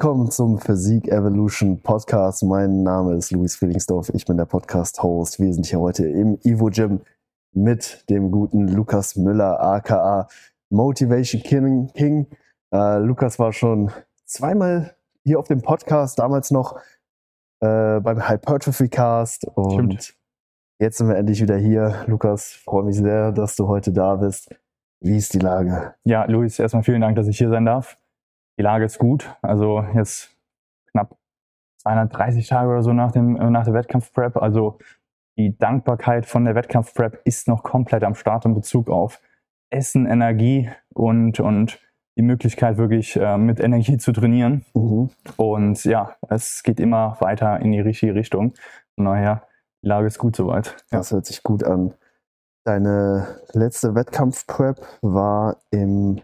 Willkommen zum Physik Evolution Podcast. Mein Name ist Luis Friedlingsdorf. Ich bin der Podcast-Host. Wir sind hier heute im Evo Gym mit dem guten Lukas Müller, aka Motivation King. King. Äh, Lukas war schon zweimal hier auf dem Podcast, damals noch äh, beim Hypertrophy Cast. Und Stimmt. jetzt sind wir endlich wieder hier. Lukas, freue mich sehr, dass du heute da bist. Wie ist die Lage? Ja, Luis, erstmal vielen Dank, dass ich hier sein darf. Die Lage ist gut. Also jetzt knapp 230 Tage oder so nach, dem, äh, nach der Wettkampfprep. Also die Dankbarkeit von der Wettkampfprep ist noch komplett am Start in Bezug auf Essen, Energie und, und die Möglichkeit, wirklich äh, mit Energie zu trainieren. Mhm. Und ja, es geht immer weiter in die richtige Richtung. Von daher, die Lage ist gut soweit. Das hört sich gut an. Deine letzte Wettkampfprep war im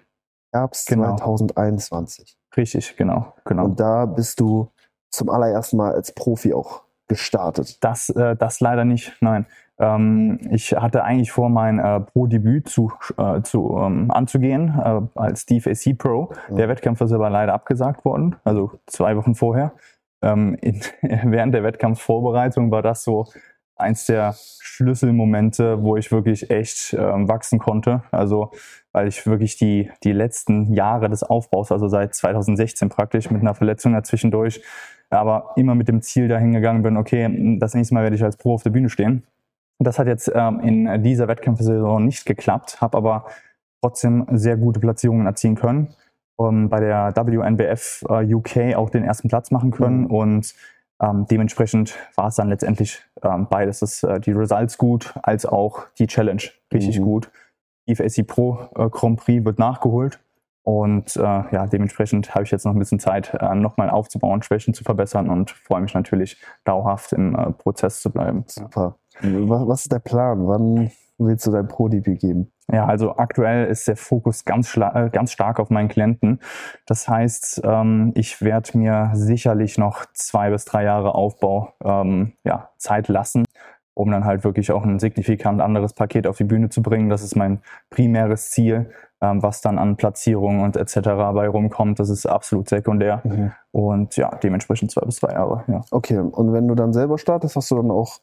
Herbst genau. 2021. Richtig, genau, genau. Und da bist du zum allerersten Mal als Profi auch gestartet. Das, äh, das leider nicht, nein. Ähm, ich hatte eigentlich vor, mein äh, Pro-Debüt zu, äh, zu, ähm, anzugehen äh, als DFAC Pro. Ja. Der Wettkampf ist aber leider abgesagt worden, also zwei Wochen vorher. Ähm, in, während der Wettkampfvorbereitung war das so eins der Schlüsselmomente, wo ich wirklich echt ähm, wachsen konnte. Also weil ich wirklich die, die letzten Jahre des Aufbaus, also seit 2016 praktisch mit einer Verletzung dazwischendurch, aber immer mit dem Ziel dahin gegangen bin, okay, das nächste Mal werde ich als Pro auf der Bühne stehen. Das hat jetzt ähm, in dieser Wettkampfsaison nicht geklappt, habe aber trotzdem sehr gute Platzierungen erzielen können. Um, bei der WNBF äh, UK auch den ersten Platz machen können mhm. und ähm, dementsprechend war es dann letztendlich ähm, beides, das, äh, die Results gut, als auch die Challenge richtig mhm. gut. IFSC Pro äh, Grand Prix wird nachgeholt und äh, ja, dementsprechend habe ich jetzt noch ein bisschen Zeit, äh, nochmal aufzubauen, Schwächen zu verbessern und freue mich natürlich dauerhaft im äh, Prozess zu bleiben. Super. Was ist der Plan? Wann willst du dein Pro-DP geben? Ja, also aktuell ist der Fokus ganz, äh, ganz stark auf meinen Klienten. Das heißt, ähm, ich werde mir sicherlich noch zwei bis drei Jahre Aufbau ähm, ja, Zeit lassen, um dann halt wirklich auch ein signifikant anderes Paket auf die Bühne zu bringen. Das ist mein primäres Ziel. Ähm, was dann an Platzierungen und etc. bei rumkommt, das ist absolut sekundär. Mhm. Und ja, dementsprechend zwei bis drei Jahre. Ja. Okay, und wenn du dann selber startest, hast du dann auch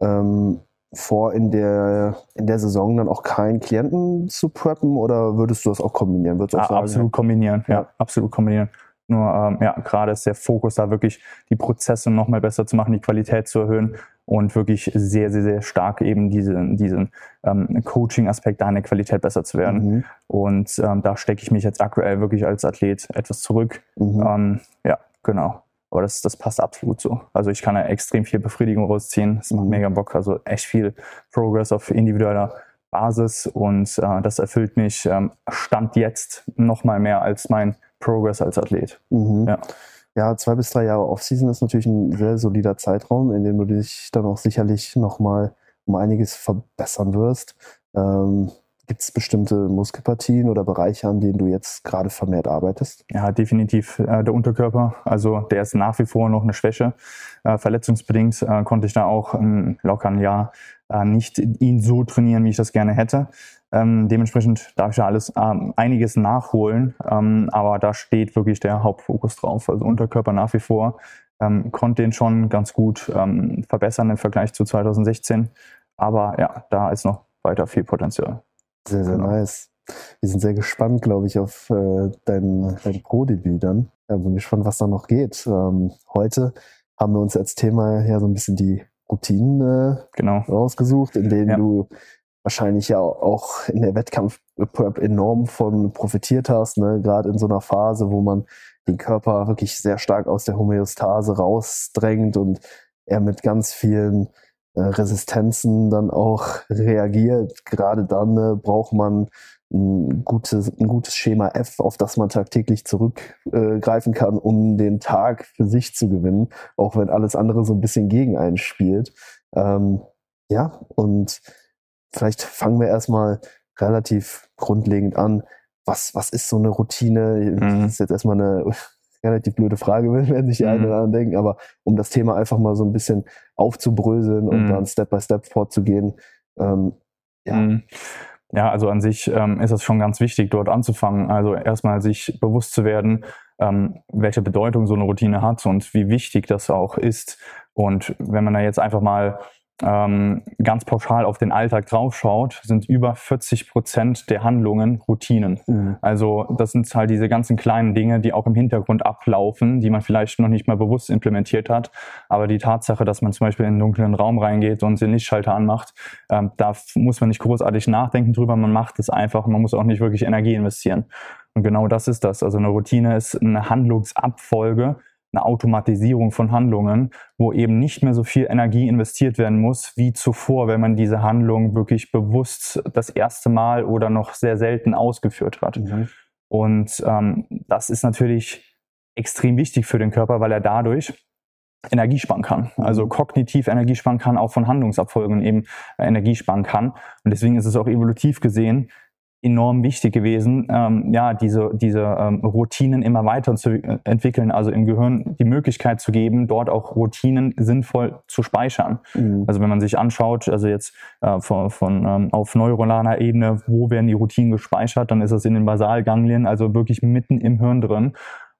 ähm, vor, in der, in der Saison dann auch keinen Klienten zu preppen oder würdest du das auch kombinieren? Würdest du auch ah, sagen, absolut kombinieren, ja, ja, absolut kombinieren. Nur ähm, ja, gerade ist der Fokus da wirklich, die Prozesse noch mal besser zu machen, die Qualität zu erhöhen und wirklich sehr, sehr, sehr stark eben diesen, diesen ähm, Coaching-Aspekt da in der Qualität besser zu werden. Mhm. Und ähm, da stecke ich mich jetzt aktuell wirklich als Athlet etwas zurück. Mhm. Ähm, ja, genau. Aber das, das passt absolut so. Also ich kann da extrem viel Befriedigung rausziehen. Es macht mhm. mega Bock. Also echt viel Progress auf individueller Basis und äh, das erfüllt mich ähm, Stand jetzt noch mal mehr als mein Progress als Athlet. Mhm. Ja. Ja, zwei bis drei Jahre Offseason ist natürlich ein sehr solider Zeitraum, in dem du dich dann auch sicherlich nochmal um einiges verbessern wirst. Ähm, Gibt es bestimmte Muskelpartien oder Bereiche, an denen du jetzt gerade vermehrt arbeitest? Ja, definitiv äh, der Unterkörper. Also der ist nach wie vor noch eine Schwäche. Äh, verletzungsbedingt äh, konnte ich da auch ein locker ein Jahr äh, nicht ihn so trainieren, wie ich das gerne hätte. Ähm, dementsprechend darf ich ja alles ähm, einiges nachholen, ähm, aber da steht wirklich der Hauptfokus drauf. Also Unterkörper nach wie vor. Ähm, konnte den schon ganz gut ähm, verbessern im Vergleich zu 2016. Aber ja, da ist noch weiter viel Potenzial. Sehr, sehr genau. nice. Wir sind sehr gespannt, glaube ich, auf äh, dein, dein Pro-Debüt dann. Ja, bin gespannt, was da noch geht. Ähm, heute haben wir uns als Thema ja so ein bisschen die Routinen äh, genau. rausgesucht, in denen ja. du wahrscheinlich ja auch in der Wettkampf-Prep enorm von profitiert hast, ne? gerade in so einer Phase, wo man den Körper wirklich sehr stark aus der Homöostase rausdrängt und er mit ganz vielen Resistenzen dann auch reagiert. Gerade dann äh, braucht man ein gutes, ein gutes Schema F, auf das man tagtäglich zurückgreifen äh, kann, um den Tag für sich zu gewinnen, auch wenn alles andere so ein bisschen gegen einen spielt. Ähm, ja, und vielleicht fangen wir erstmal relativ grundlegend an. Was, was ist so eine Routine? Mhm. Das ist jetzt erstmal eine relativ blöde Frage, werden sich die mhm. einen oder anderen denken, aber um das Thema einfach mal so ein bisschen aufzubröseln und mhm. dann Step by Step vorzugehen. Ähm, ja. Mhm. Ja, also an sich ähm, ist es schon ganz wichtig, dort anzufangen. Also erstmal sich bewusst zu werden, ähm, welche Bedeutung so eine Routine hat und wie wichtig das auch ist. Und wenn man da jetzt einfach mal ähm, ganz pauschal auf den Alltag draufschaut, sind über 40 Prozent der Handlungen Routinen. Mhm. Also das sind halt diese ganzen kleinen Dinge, die auch im Hintergrund ablaufen, die man vielleicht noch nicht mal bewusst implementiert hat. Aber die Tatsache, dass man zum Beispiel in einen dunklen Raum reingeht und den Lichtschalter anmacht, ähm, da muss man nicht großartig nachdenken drüber, man macht es einfach, man muss auch nicht wirklich Energie investieren. Und genau das ist das. Also eine Routine ist eine Handlungsabfolge, eine Automatisierung von Handlungen, wo eben nicht mehr so viel Energie investiert werden muss wie zuvor, wenn man diese Handlung wirklich bewusst das erste Mal oder noch sehr selten ausgeführt hat. Mhm. Und ähm, das ist natürlich extrem wichtig für den Körper, weil er dadurch Energie sparen kann. Also mhm. kognitiv Energie sparen kann, auch von Handlungsabfolgen eben Energie sparen kann. Und deswegen ist es auch evolutiv gesehen enorm wichtig gewesen, ähm, ja, diese, diese ähm, Routinen immer weiter zu äh, entwickeln, also im Gehirn die Möglichkeit zu geben, dort auch Routinen sinnvoll zu speichern. Mhm. Also wenn man sich anschaut, also jetzt äh, von, von ähm, auf neuronaler Ebene, wo werden die Routinen gespeichert, dann ist das in den Basalganglien, also wirklich mitten im Hirn drin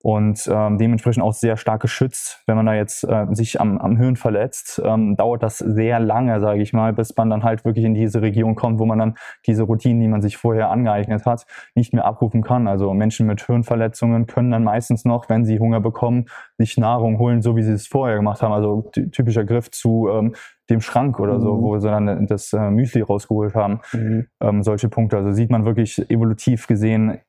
und ähm, dementsprechend auch sehr stark geschützt. Wenn man da jetzt äh, sich am, am Hirn verletzt, ähm, dauert das sehr lange, sage ich mal, bis man dann halt wirklich in diese Region kommt, wo man dann diese Routinen, die man sich vorher angeeignet hat, nicht mehr abrufen kann. Also Menschen mit Hirnverletzungen können dann meistens noch, wenn sie Hunger bekommen, sich Nahrung holen, so wie sie es vorher gemacht haben. Also typischer Griff zu ähm, dem Schrank oder so, mhm. wo sie dann das äh, Müsli rausgeholt haben. Mhm. Ähm, solche Punkte. Also sieht man wirklich evolutiv gesehen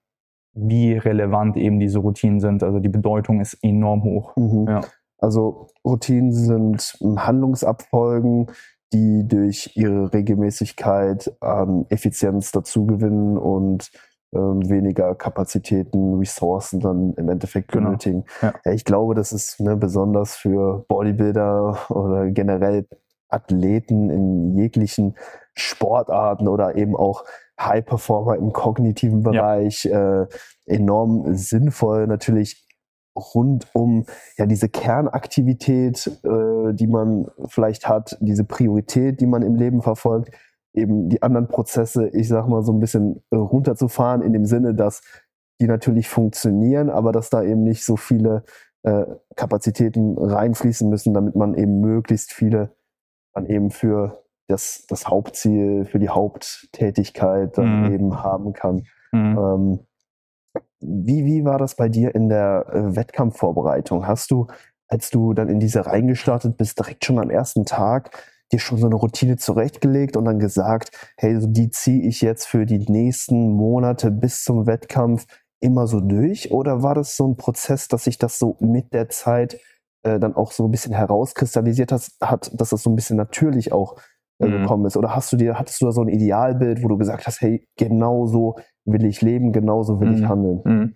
wie relevant eben diese Routinen sind. Also die Bedeutung ist enorm hoch. Mhm. Ja. Also Routinen sind Handlungsabfolgen, die durch ihre Regelmäßigkeit an Effizienz dazugewinnen und ähm, weniger Kapazitäten, Ressourcen dann im Endeffekt genau. benötigen. Ja. Ja, ich glaube, das ist ne, besonders für Bodybuilder oder generell Athleten in jeglichen Sportarten oder eben auch High Performer im kognitiven Bereich ja. äh, enorm sinnvoll natürlich rund um ja diese Kernaktivität, äh, die man vielleicht hat, diese Priorität, die man im Leben verfolgt, eben die anderen Prozesse, ich sag mal so ein bisschen äh, runterzufahren in dem Sinne, dass die natürlich funktionieren, aber dass da eben nicht so viele äh, Kapazitäten reinfließen müssen, damit man eben möglichst viele dann eben für das, das Hauptziel, für die Haupttätigkeit dann mhm. eben haben kann. Mhm. Ähm, wie, wie war das bei dir in der äh, Wettkampfvorbereitung? Hast du, als du dann in diese reingestartet bist, direkt schon am ersten Tag dir schon so eine Routine zurechtgelegt und dann gesagt, hey, so die ziehe ich jetzt für die nächsten Monate bis zum Wettkampf immer so durch? Oder war das so ein Prozess, dass sich das so mit der Zeit äh, dann auch so ein bisschen herauskristallisiert hat, hat, dass das so ein bisschen natürlich auch äh, mhm. gekommen ist? Oder hast du dir, hattest du da so ein Idealbild, wo du gesagt hast, hey, genau so will ich leben, genauso will mhm. ich handeln? Mhm.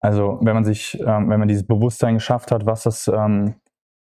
Also wenn man sich, ähm, wenn man dieses Bewusstsein geschafft hat, was das ähm,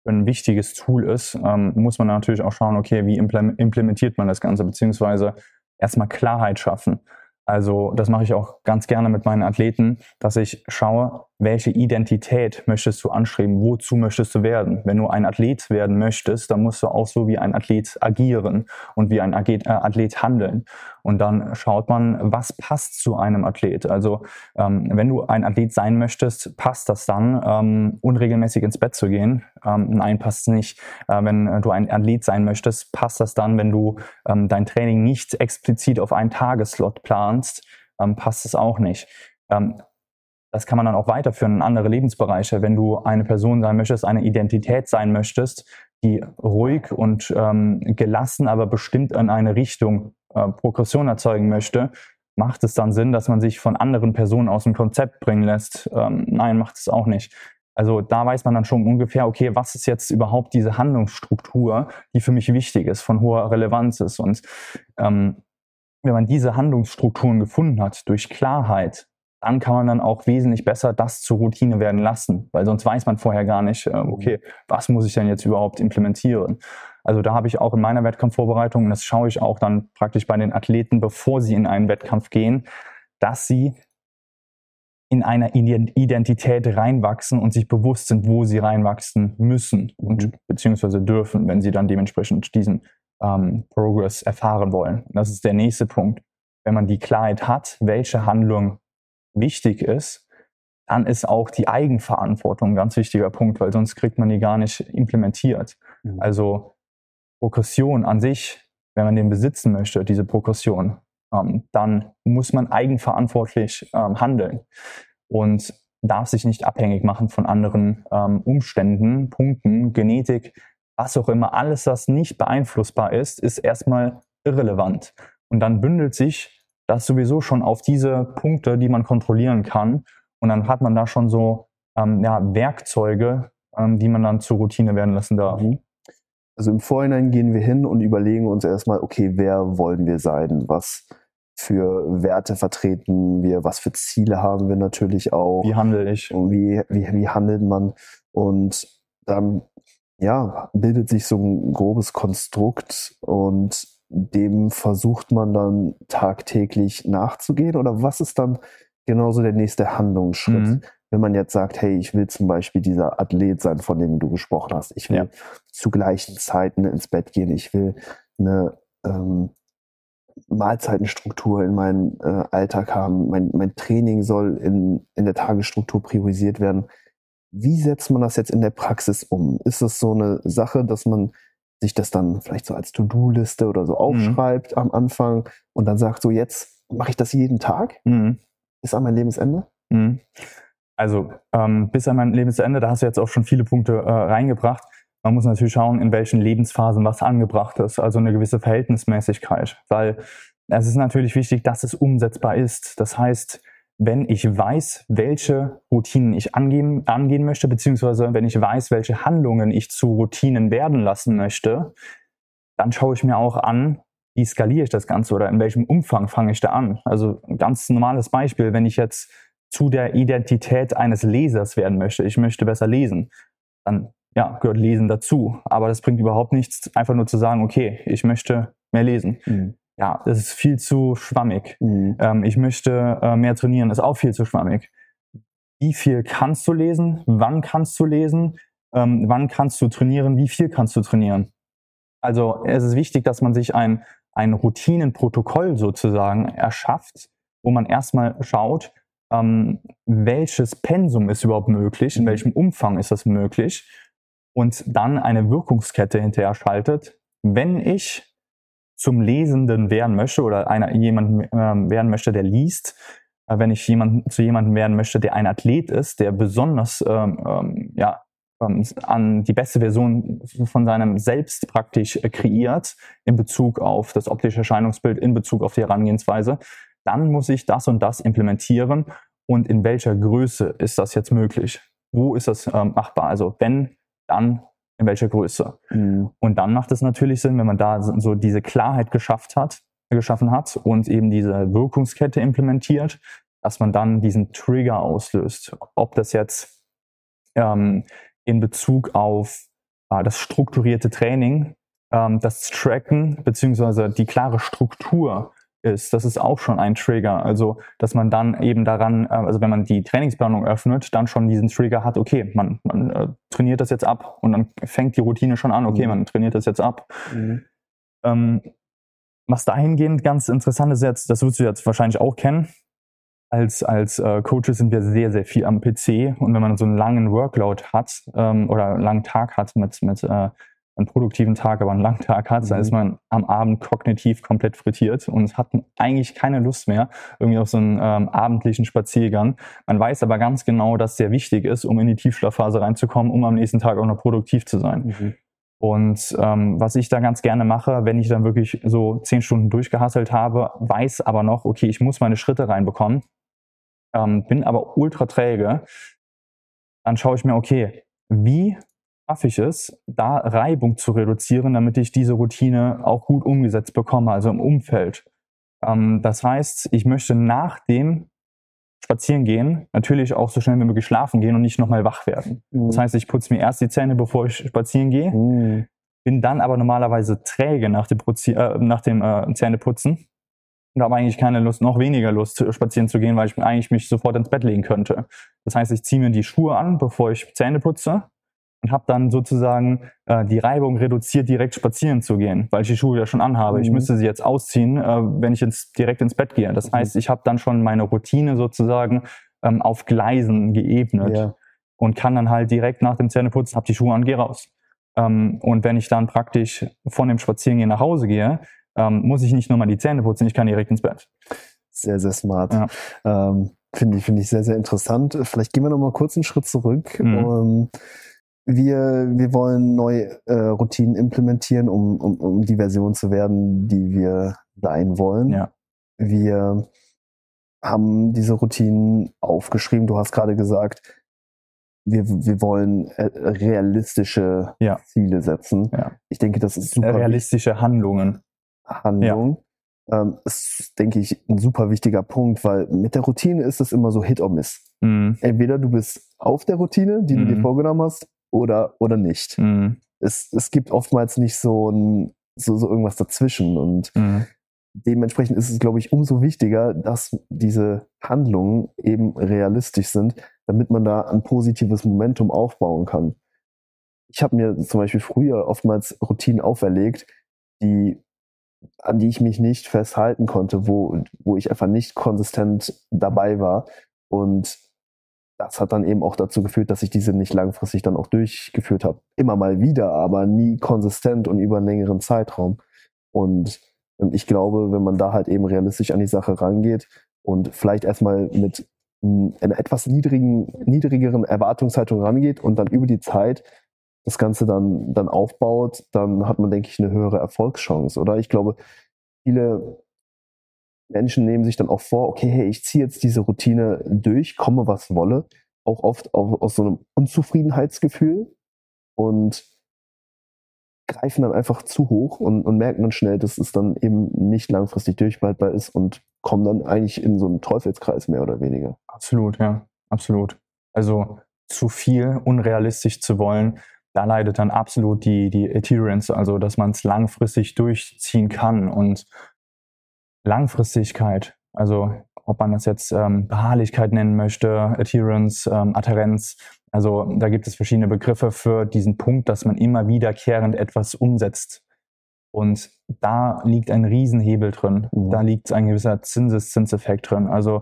ein wichtiges Tool ist, ähm, muss man natürlich auch schauen, okay, wie implementiert man das Ganze, beziehungsweise erstmal Klarheit schaffen. Also das mache ich auch ganz gerne mit meinen Athleten, dass ich schaue, welche Identität möchtest du anstreben, wozu möchtest du werden. Wenn du ein Athlet werden möchtest, dann musst du auch so wie ein Athlet agieren und wie ein Athlet, äh, Athlet handeln. Und dann schaut man, was passt zu einem Athlet. Also ähm, wenn du ein Athlet sein möchtest, passt das dann, ähm, unregelmäßig ins Bett zu gehen? Ähm, nein, passt nicht. Äh, wenn du ein Athlet sein möchtest, passt das dann, wenn du ähm, dein Training nicht explizit auf einen Tageslot planst? Ähm, passt es auch nicht. Das kann man dann auch weiterführen in andere Lebensbereiche. Wenn du eine Person sein möchtest, eine Identität sein möchtest, die ruhig und ähm, gelassen, aber bestimmt in eine Richtung äh, Progression erzeugen möchte, macht es dann Sinn, dass man sich von anderen Personen aus dem Konzept bringen lässt? Ähm, nein, macht es auch nicht. Also da weiß man dann schon ungefähr, okay, was ist jetzt überhaupt diese Handlungsstruktur, die für mich wichtig ist, von hoher Relevanz ist. Und ähm, wenn man diese Handlungsstrukturen gefunden hat durch Klarheit, dann kann man dann auch wesentlich besser das zur Routine werden lassen, weil sonst weiß man vorher gar nicht, äh, mhm. okay, was muss ich denn jetzt überhaupt implementieren? Also da habe ich auch in meiner Wettkampfvorbereitung, und das schaue ich auch dann praktisch bei den Athleten, bevor sie in einen Wettkampf gehen, dass sie in einer Identität reinwachsen und sich bewusst sind, wo sie reinwachsen müssen und mhm. beziehungsweise dürfen, wenn sie dann dementsprechend diesen ähm, Progress erfahren wollen. Das ist der nächste Punkt. Wenn man die Klarheit hat, welche Handlung wichtig ist, dann ist auch die Eigenverantwortung ein ganz wichtiger Punkt, weil sonst kriegt man die gar nicht implementiert. Mhm. Also Progression an sich, wenn man den besitzen möchte, diese Progression, ähm, dann muss man eigenverantwortlich ähm, handeln und darf sich nicht abhängig machen von anderen ähm, Umständen, Punkten, Genetik, was auch immer. Alles, was nicht beeinflussbar ist, ist erstmal irrelevant. Und dann bündelt sich das sowieso schon auf diese Punkte, die man kontrollieren kann. Und dann hat man da schon so ähm, ja, Werkzeuge, ähm, die man dann zur Routine werden lassen darf. Mhm. Also im Vorhinein gehen wir hin und überlegen uns erstmal, okay, wer wollen wir sein? Was für Werte vertreten wir? Was für Ziele haben wir natürlich auch? Wie handle ich? Und wie, wie, wie handelt man? Und dann, ja, bildet sich so ein grobes Konstrukt und dem versucht man dann tagtäglich nachzugehen? Oder was ist dann genauso der nächste Handlungsschritt? Mhm. Wenn man jetzt sagt, hey, ich will zum Beispiel dieser Athlet sein, von dem du gesprochen hast. Ich will ja. zu gleichen Zeiten ins Bett gehen. Ich will eine ähm, Mahlzeitenstruktur in meinem äh, Alltag haben. Mein, mein Training soll in, in der Tagesstruktur priorisiert werden. Wie setzt man das jetzt in der Praxis um? Ist es so eine Sache, dass man sich das dann vielleicht so als To-Do-Liste oder so mhm. aufschreibt mhm. am Anfang und dann sagt, so jetzt mache ich das jeden Tag? Mhm. Ist an mein Lebensende? Mhm. Also ähm, bis an mein Lebensende, da hast du jetzt auch schon viele Punkte äh, reingebracht. Man muss natürlich schauen, in welchen Lebensphasen was angebracht ist, also eine gewisse Verhältnismäßigkeit, weil es ist natürlich wichtig, dass es umsetzbar ist. Das heißt, wenn ich weiß, welche Routinen ich angehen, angehen möchte, beziehungsweise wenn ich weiß, welche Handlungen ich zu Routinen werden lassen möchte, dann schaue ich mir auch an, wie skaliere ich das Ganze oder in welchem Umfang fange ich da an. Also ein ganz normales Beispiel, wenn ich jetzt zu der Identität eines Lesers werden möchte, ich möchte besser lesen, dann ja, gehört Lesen dazu. Aber das bringt überhaupt nichts, einfach nur zu sagen, okay, ich möchte mehr lesen. Mhm ja, das ist viel zu schwammig. Mhm. Ähm, ich möchte äh, mehr trainieren, ist auch viel zu schwammig. Wie viel kannst du lesen? Wann kannst du lesen? Ähm, wann kannst du trainieren? Wie viel kannst du trainieren? Also es ist wichtig, dass man sich ein, ein Routinenprotokoll sozusagen erschafft, wo man erstmal schaut, ähm, welches Pensum ist überhaupt möglich, in mhm. welchem Umfang ist das möglich und dann eine Wirkungskette hinterher schaltet. Wenn ich zum Lesenden werden möchte oder einer, jemanden äh, werden möchte, der liest, äh, wenn ich jemand, zu jemandem werden möchte, der ein Athlet ist, der besonders ähm, ähm, ja, ähm, an die beste Version von seinem Selbst praktisch äh, kreiert in Bezug auf das optische Erscheinungsbild, in Bezug auf die Herangehensweise, dann muss ich das und das implementieren und in welcher Größe ist das jetzt möglich? Wo ist das ähm, machbar? Also wenn, dann in welcher Größe. Mhm. Und dann macht es natürlich Sinn, wenn man da so diese Klarheit geschafft hat, geschaffen hat und eben diese Wirkungskette implementiert, dass man dann diesen Trigger auslöst. Ob das jetzt ähm, in Bezug auf äh, das strukturierte Training, ähm, das Tracken beziehungsweise die klare Struktur ist, das ist auch schon ein Trigger. Also, dass man dann eben daran, äh, also wenn man die Trainingsplanung öffnet, dann schon diesen Trigger hat, okay, man, man äh, trainiert das jetzt ab und dann fängt die Routine schon an, okay, mhm. man trainiert das jetzt ab. Mhm. Ähm, was dahingehend ganz interessant ist jetzt, das wirst du jetzt wahrscheinlich auch kennen, als, als äh, Coaches sind wir sehr, sehr viel am PC und wenn man so einen langen Workload hat ähm, oder einen langen Tag hat mit, mit äh, einen produktiven Tag, aber einen langen Tag hat, mhm. dann ist man am Abend kognitiv komplett frittiert und hat eigentlich keine Lust mehr irgendwie auf so einen ähm, abendlichen Spaziergang. Man weiß aber ganz genau, dass sehr wichtig ist, um in die Tiefschlafphase reinzukommen, um am nächsten Tag auch noch produktiv zu sein. Mhm. Und ähm, was ich da ganz gerne mache, wenn ich dann wirklich so zehn Stunden durchgehasselt habe, weiß aber noch, okay, ich muss meine Schritte reinbekommen, ähm, bin aber ultra träge, dann schaue ich mir, okay, wie schaffe ich es, da Reibung zu reduzieren, damit ich diese Routine auch gut umgesetzt bekomme, also im Umfeld. Ähm, das heißt, ich möchte nach dem Spazierengehen natürlich auch so schnell wie möglich schlafen gehen und nicht nochmal wach werden. Mhm. Das heißt, ich putze mir erst die Zähne, bevor ich spazieren gehe, mhm. bin dann aber normalerweise träge nach dem, Putzi äh, nach dem äh, Zähneputzen und habe eigentlich keine Lust, noch weniger Lust, spazieren zu gehen, weil ich eigentlich mich sofort ins Bett legen könnte. Das heißt, ich ziehe mir die Schuhe an, bevor ich Zähne putze und habe dann sozusagen äh, die Reibung reduziert, direkt spazieren zu gehen, weil ich die Schuhe ja schon anhabe. Mhm. Ich müsste sie jetzt ausziehen, äh, wenn ich ins, direkt ins Bett gehe. Das mhm. heißt, ich habe dann schon meine Routine sozusagen ähm, auf Gleisen geebnet Ja. und kann dann halt direkt nach dem Zähneputzen, hab die Schuhe an, geh raus. Ähm, und wenn ich dann praktisch von dem Spazierengehen nach Hause gehe, ähm, muss ich nicht nur mal die Zähne putzen, ich kann direkt ins Bett. Sehr, sehr smart. Ja. Ähm, Finde ich, finde ich sehr, sehr interessant. Vielleicht gehen wir noch mal kurz einen Schritt zurück. Mhm. Wir, wir wollen neue äh, Routinen implementieren, um, um, um die Version zu werden, die wir sein wollen. Ja. Wir haben diese Routinen aufgeschrieben. Du hast gerade gesagt, wir, wir wollen äh, realistische Ja. Ziele setzen. Ja. Ich denke, das ist super. Realistische Handlungen. Handlung. Ähm, ist, denke ich, ein super wichtiger Punkt, weil mit der Routine ist es immer so Hit or Miss. Mhm. Entweder du bist auf der Routine, die du dir Mhm. vorgenommen hast, oder, oder nicht. Mhm. Es, es gibt oftmals nicht so, ein, so, so irgendwas dazwischen. Und Mhm. dementsprechend ist es, glaube ich, umso wichtiger, dass diese Handlungen eben realistisch sind, damit man da ein positives Momentum aufbauen kann. Ich habe mir zum Beispiel früher oftmals Routinen auferlegt, die, an die ich mich nicht festhalten konnte, wo, wo ich einfach nicht konsistent dabei war. Und das hat dann eben auch dazu geführt, dass ich diese nicht langfristig dann auch durchgeführt habe. Immer mal wieder, aber nie konsistent und über einen längeren Zeitraum. Und ähm, ich glaube, wenn man da halt eben realistisch an die Sache rangeht und vielleicht erstmal mit m, einer etwas niedrigen, niedrigeren Erwartungshaltung rangeht und dann über die Zeit das Ganze dann, dann aufbaut, dann hat man, denke ich, eine höhere Erfolgschance, oder? Ich glaube, viele Menschen nehmen sich dann auch vor, okay, hey, ich ziehe jetzt diese Routine durch, komme was wolle, auch oft auf, aus so einem Unzufriedenheitsgefühl und greifen dann einfach zu hoch und, und merken dann schnell, dass es dann eben nicht langfristig durchhaltbar ist und kommen dann eigentlich in so einen Teufelskreis mehr oder weniger. Absolut, ja, absolut. Also zu viel unrealistisch zu wollen, da leidet dann absolut die, die Adherence, also dass man es langfristig durchziehen kann und Langfristigkeit, also ob man das jetzt ähm, Beharrlichkeit nennen möchte, Adherence, ähm, Adherenz, also da gibt es verschiedene Begriffe für diesen Punkt, dass man immer wiederkehrend etwas umsetzt. Und da liegt ein Riesenhebel drin. Mhm. Da liegt ein gewisser Zinseszinseffekt drin. Also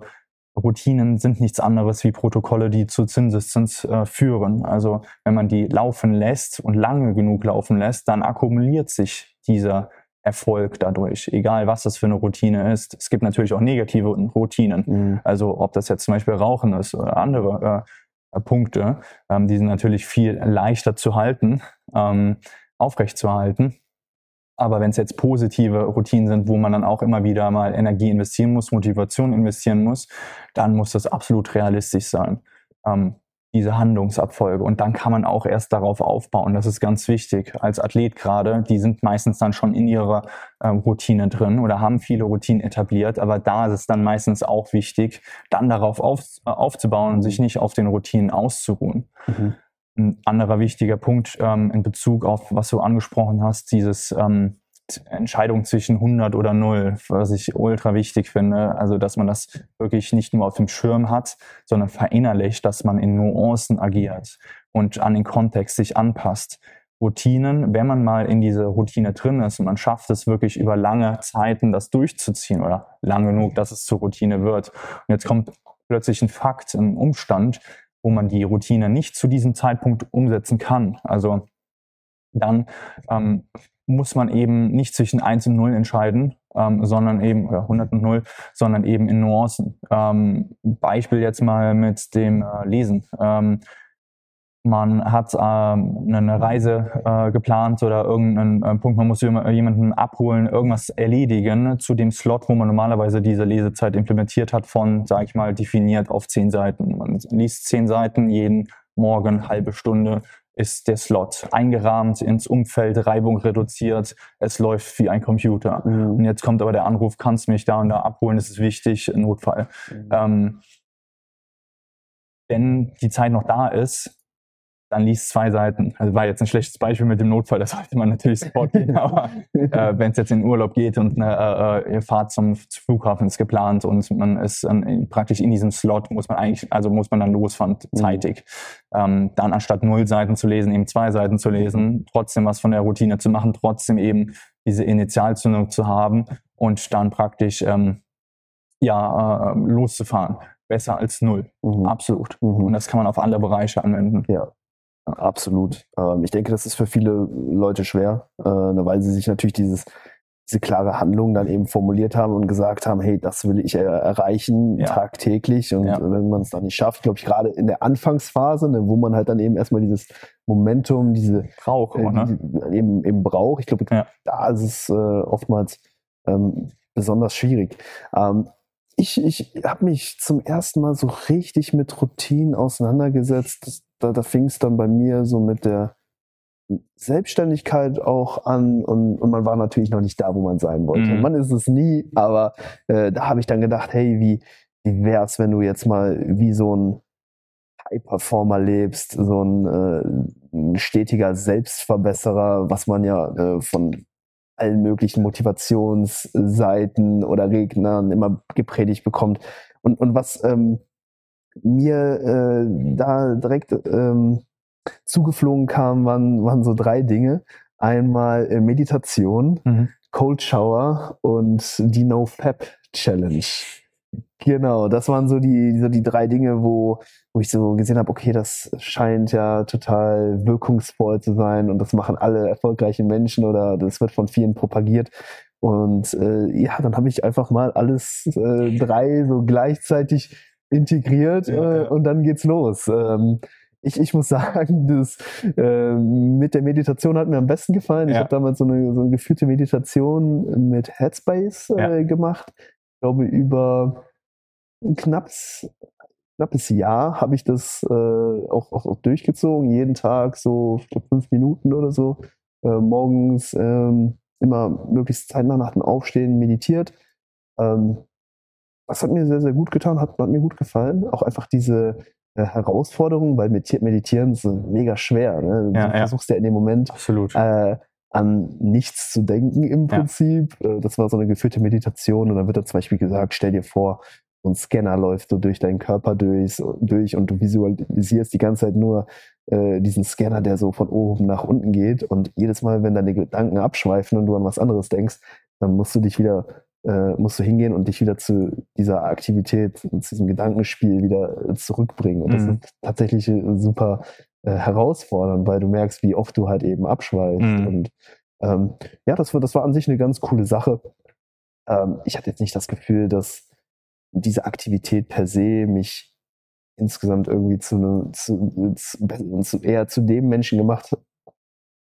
Routinen sind nichts anderes wie Protokolle, die zu Zinseszins äh, führen. Also wenn man die laufen lässt und lange genug laufen lässt, dann akkumuliert sich dieser Erfolg dadurch, egal was das für eine Routine ist. Es gibt natürlich auch negative Routinen. Mhm. Also ob das jetzt zum Beispiel Rauchen ist oder andere äh, Punkte, ähm, die sind natürlich viel leichter zu halten, ähm, aufrecht zu halten. Aber wenn es jetzt positive Routinen sind, wo man dann auch immer wieder mal Energie investieren muss, Motivation investieren muss, dann muss das absolut realistisch sein. Ähm, diese Handlungsabfolge. Und dann kann man auch erst darauf aufbauen. Das ist ganz wichtig. Als Athlet gerade, die sind meistens dann schon in ihrer ähm, Routine drin oder haben viele Routinen etabliert. Aber da ist es dann meistens auch wichtig, dann darauf auf, äh, aufzubauen und sich nicht auf den Routinen auszuruhen. Mhm. Ein anderer wichtiger Punkt ähm, in Bezug auf, was du angesprochen hast, dieses ähm, Entscheidung zwischen 100 oder 0, was ich ultra wichtig finde. Also, dass man das wirklich nicht nur auf dem Schirm hat, sondern verinnerlicht, dass man in Nuancen agiert und an den Kontext sich anpasst. Routinen, wenn man mal in diese Routine drin ist und man schafft es wirklich über lange Zeiten, das durchzuziehen oder lang genug, dass es zur Routine wird. Und jetzt kommt plötzlich ein Fakt, ein Umstand, wo man die Routine nicht zu diesem Zeitpunkt umsetzen kann. Also dann ähm, muss man eben nicht zwischen 1 und 0 entscheiden, ähm, sondern eben, oder 100 und 0, sondern eben in Nuancen. Ähm, Beispiel jetzt mal mit dem äh, Lesen. Ähm, man hat ähm, eine Reise äh, geplant oder irgendeinen äh, Punkt, man muss jemanden abholen, irgendwas erledigen zu dem Slot, wo man normalerweise diese Lesezeit implementiert hat, von, sage ich mal, definiert auf zehn Seiten. Man liest zehn Seiten jeden Morgen, halbe Stunde ist der Slot eingerahmt ins Umfeld, Reibung reduziert, es läuft wie ein Computer. Mhm. Und jetzt kommt aber der Anruf, kannst mich da und da abholen, das ist wichtig, Notfall. Mhm. Ähm, wenn die Zeit noch da ist, dann liest zwei Seiten. Also war jetzt ein schlechtes Beispiel mit dem Notfall, das sollte man natürlich sofort gehen, aber äh, wenn es jetzt in den Urlaub geht und eine äh, Fahrt zum Flughafen ist geplant und man ist ähm, praktisch in diesem Slot, muss man eigentlich, also muss man dann losfahren, zeitig. Ähm, dann anstatt null Seiten zu lesen, eben zwei Seiten zu lesen, trotzdem was von der Routine zu machen, trotzdem eben diese Initialzündung zu haben und dann praktisch ähm, ja, äh, loszufahren. Besser als null. Mhm. Absolut. Mhm. Und das kann man auf alle Bereiche anwenden. Ja, absolut. Ähm, ich denke, das ist für viele Leute schwer, äh, weil sie sich natürlich dieses, diese klare Handlung dann eben formuliert haben und gesagt haben, hey, das will ich äh, erreichen Ja. tagtäglich. Und Ja. wenn man es dann nicht schafft, glaube ich, gerade in der Anfangsphase, ne, wo man halt dann eben erstmal dieses Momentum, diese Brauch, äh, ne? die, eben, eben braucht, ich glaube, Ja. da ist es äh, oftmals ähm, besonders schwierig. Ähm, ich ich habe mich zum ersten Mal so richtig mit Routinen auseinandergesetzt. Da da fing es dann bei mir so mit der Selbstständigkeit auch an und, und man war natürlich noch nicht da, wo man sein wollte. Mhm. Man ist es nie, aber äh, da habe ich dann gedacht, hey, wie, wie wär's, wenn du jetzt mal wie so ein High-Performer lebst, so ein, äh, ein stetiger Selbstverbesserer, was man ja äh, von allen möglichen Motivationsseiten oder Regnern immer gepredigt bekommt. Und, und was ähm, mir äh, da direkt ähm, zugeflogen kam, waren, waren so drei Dinge. Einmal äh, Meditation, Mhm. Cold Shower und die No Fap Challenge. Genau, das waren so die, so die drei Dinge, wo, wo ich so gesehen habe, okay, das scheint ja total wirkungsvoll zu sein und das machen alle erfolgreichen Menschen oder das wird von vielen propagiert. Und äh, ja, dann habe ich einfach mal alles äh, drei so gleichzeitig integriert Ja, äh, ja. und dann geht's los. Ähm, ich, ich muss sagen, das äh, mit der Meditation hat mir am besten gefallen. Ich Ja. habe damals so eine, so eine geführte Meditation mit Headspace äh, gemacht. Ich glaube, über ein knappes, knappes Jahr habe ich das äh, auch, auch, auch durchgezogen. Jeden Tag so ich fünf Minuten oder so. Äh, morgens ähm, immer möglichst zeitnah nach dem Aufstehen meditiert. Ähm, das hat mir sehr, sehr gut getan, hat, hat mir gut gefallen. Auch einfach diese äh, Herausforderung, weil mediti- meditieren ist mega schwer. Ne? Du Ja, ja. versuchst ja in dem Moment Absolut. äh, an nichts zu denken im Ja. Prinzip. Äh, Das war so eine geführte Meditation und dann wird da zum Beispiel gesagt, stell dir vor, so ein Scanner läuft so durch deinen Körper durch, durch und du visualisierst die ganze Zeit nur äh, diesen Scanner, der so von oben nach unten geht und jedes Mal, wenn deine Gedanken abschweifen und du an was anderes denkst, dann musst du dich wieder, äh, musst du hingehen und dich wieder zu dieser Aktivität, und zu diesem Gedankenspiel wieder äh, zurückbringen. Und das Mhm. ist tatsächlich äh, super äh, herausfordernd, weil du merkst, wie oft du halt eben abschweifst. Mhm. Und ähm, ja, das war, das war an sich eine ganz coole Sache. Ähm, ich hatte jetzt nicht das Gefühl, dass diese Aktivität per se mich insgesamt irgendwie zu, ne, zu, zu, zu eher zu dem Menschen gemacht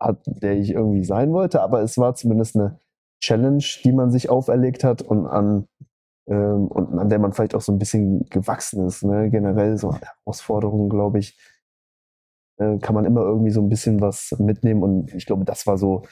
hat, der ich irgendwie sein wollte, aber es war zumindest eine Challenge, die man sich auferlegt hat und an ähm, und an der man vielleicht auch so ein bisschen gewachsen ist. Ne? Generell so Herausforderungen, glaube ich, äh, kann man immer irgendwie so ein bisschen was mitnehmen und ich glaube, das war so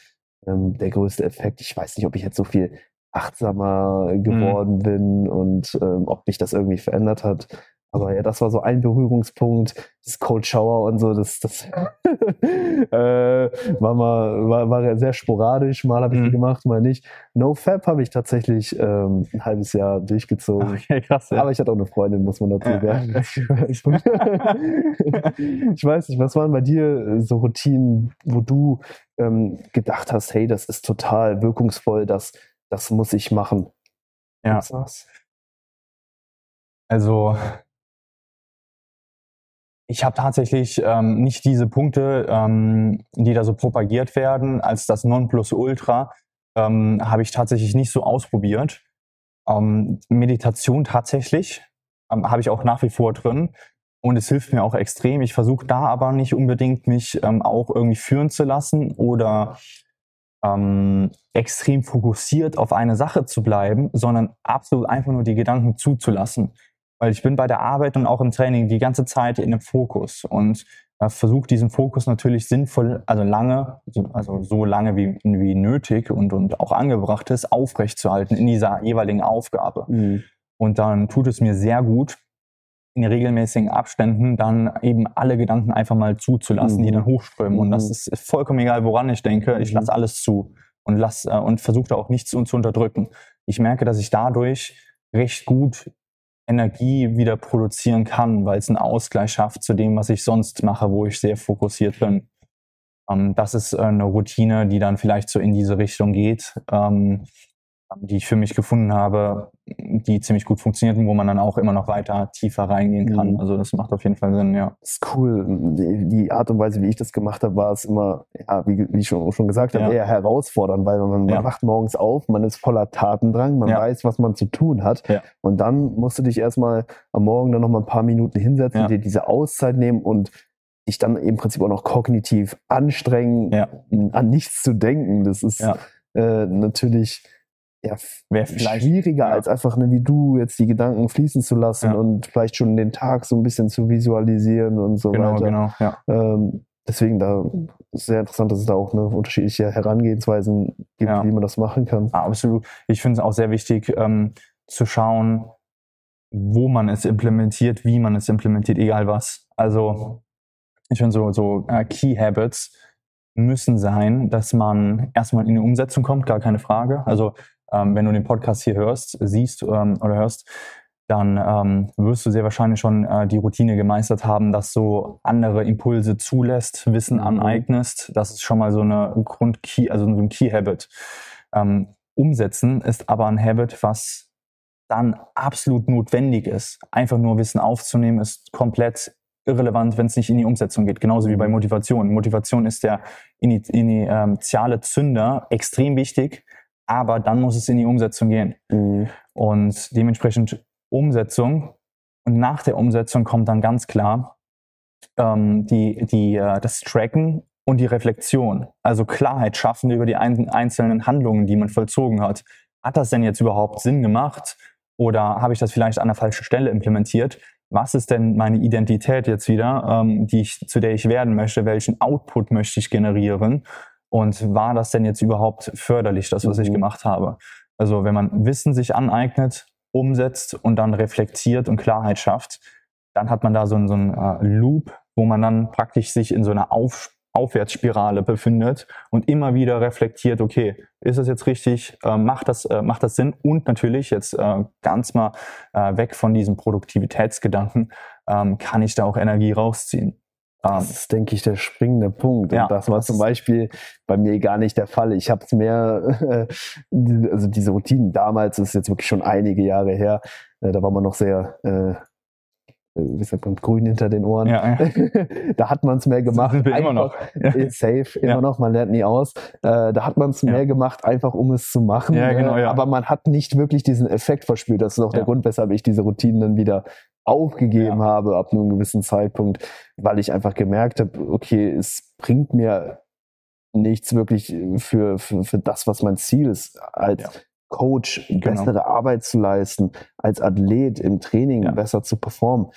ähm, der größte Effekt. Ich weiß nicht, ob ich jetzt so viel achtsamer geworden bin und ähm, ob mich das irgendwie verändert hat. Aber ja, das war so ein Berührungspunkt, das Cold Shower und so, das, das äh, war mal, war, war ja sehr sporadisch, mal habe ich Mhm. die gemacht, mal nicht. No Fab habe ich tatsächlich ähm, ein halbes Jahr durchgezogen. Okay, krass. Ja. Aber ich hatte auch eine Freundin, muss man dazu sagen. Ich, weiß nicht, was waren bei dir äh, so Routinen, wo du ähm, gedacht hast, hey, das ist total wirkungsvoll, das, das muss ich machen? Ja. Also ich habe tatsächlich ähm, nicht diese Punkte, ähm, die da so propagiert werden, als das Nonplusultra, ähm, habe ich tatsächlich nicht so ausprobiert. Ähm, Meditation tatsächlich ähm, habe ich auch nach wie vor drin und es hilft mir auch extrem. Ich versuche da aber nicht unbedingt mich ähm, auch irgendwie führen zu lassen oder ähm, extrem fokussiert auf eine Sache zu bleiben, sondern absolut einfach nur die Gedanken zuzulassen. Weil ich bin bei der Arbeit und auch im Training die ganze Zeit in dem Fokus und äh, versuche diesen Fokus natürlich sinnvoll, also lange, so- also so lange wie, wie nötig und, und auch angebracht ist, aufrechtzuerhalten in dieser jeweiligen Aufgabe. Mhm. Und dann tut es mir sehr gut, in regelmäßigen Abständen dann eben alle Gedanken einfach mal zuzulassen, die Mhm. dann hochströmen. Und das Mhm. ist vollkommen egal, woran ich denke. Ich Mhm. lasse alles zu und lass, äh, und versuche da auch nichts zu unterdrücken. Ich merke, dass ich dadurch recht gut Energie wieder produzieren kann, weil es einen Ausgleich schafft zu dem, was ich sonst mache, wo ich sehr fokussiert bin. Ähm, das ist äh, eine Routine, die dann vielleicht so in diese Richtung geht. Ähm, die ich für mich gefunden habe, die ziemlich gut funktionierten, wo man dann auch immer noch weiter tiefer reingehen kann. Mhm. Also das macht auf jeden Fall Sinn, ja. Das ist cool. Die, Art und Weise, wie ich das gemacht habe, war es immer, ja, wie, wie ich schon, schon gesagt habe, Ja. eher herausfordernd, weil man, Ja. man wacht morgens auf, man ist voller Tatendrang, man weiß, was man zu tun hat. Und dann musst du dich erstmal am Morgen dann noch mal ein paar Minuten hinsetzen, dir diese Auszeit nehmen und dich dann im Prinzip auch noch kognitiv anstrengen, an nichts zu denken. Das ist äh, natürlich ja, Wäre vielleicht schwieriger, ja. als einfach ne, wie du jetzt die Gedanken fließen zu lassen Ja. und vielleicht schon den Tag so ein bisschen zu visualisieren und so genau, weiter. genau, ja. Ähm, deswegen da ist sehr interessant, dass es da auch eine unterschiedliche Herangehensweisen gibt, Ja. wie man das machen kann. Ah, Absolut. Ich finde es auch sehr wichtig, ähm, zu schauen, wo man es implementiert, wie man es implementiert, egal was. Also ich finde so, so äh, Key Habits müssen sein, dass man erstmal in die Umsetzung kommt, gar keine Frage. Also ähm, wenn du den Podcast hier hörst, siehst ähm, oder hörst, dann ähm, wirst du sehr wahrscheinlich schon äh, die Routine gemeistert haben, dass du andere Impulse zulässt, Wissen Mhm. aneignest. Das ist schon mal so eine Grund-Key, also so ein Key-Habit. Ähm, umsetzen ist aber ein Habit, was dann absolut notwendig ist. Einfach nur Wissen aufzunehmen, ist komplett irrelevant, wenn es nicht in die Umsetzung geht. Genauso wie bei Motivation. Motivation ist der ini- initiale Zünder extrem wichtig, aber dann muss es in die Umsetzung gehen. Mhm. Und dementsprechend Umsetzung. Und nach der Umsetzung kommt dann ganz klar ähm, die, die, äh, das Tracken und die Reflexion. Also Klarheit schaffen über die ein, einzelnen Handlungen, die man vollzogen hat. Hat das denn jetzt überhaupt Sinn gemacht? Oder habe ich das vielleicht an der falschen Stelle implementiert? Was ist denn meine Identität jetzt wieder, ähm, die ich, zu der ich werden möchte? Welchen Output möchte ich generieren? Und war das denn jetzt überhaupt förderlich, das, was ich Mhm. gemacht habe? Also wenn man Wissen sich aneignet, umsetzt und dann reflektiert und Klarheit schafft, dann hat man da so, einen- so einen äh, Loop, wo man dann praktisch sich in so einer Auf Aufwärtsspirale befindet und immer wieder reflektiert, okay, ist das jetzt richtig, äh, macht, das, äh, macht das Sinn? Und natürlich jetzt äh, ganz mal äh, weg von diesem Produktivitätsgedanken, ähm, kann ich da auch Energie rausziehen. Ähm, Das ist, denke ich, der springende Punkt. Ja, und das war das zum Beispiel bei mir gar nicht der Fall. Ich habe es mehr, die- also diese Routinen damals, das ist jetzt wirklich schon einige Jahre her, äh, da war man noch sehr, äh, äh, wie sagt man, grün hinter den Ohren. ja, ja. da hat man es mehr gemacht. Wir immer noch. einfach- äh, Safe, immer Ja. noch, man lernt nie aus. Äh, da hat man es Ja. mehr gemacht, einfach um es zu machen. Ja, genau, äh, ja. Aber man hat nicht wirklich diesen Effekt verspürt. Das ist auch der Ja. Grund, weshalb ich diese Routinen dann wieder aufgegeben Ja. habe ab einem gewissen Zeitpunkt, weil ich einfach gemerkt habe, okay, es bringt mir nichts wirklich für, für, für das, was mein Ziel ist, als Ja. Coach Genau. bessere Arbeit zu leisten, als Athlet im Training Ja. besser zu performen.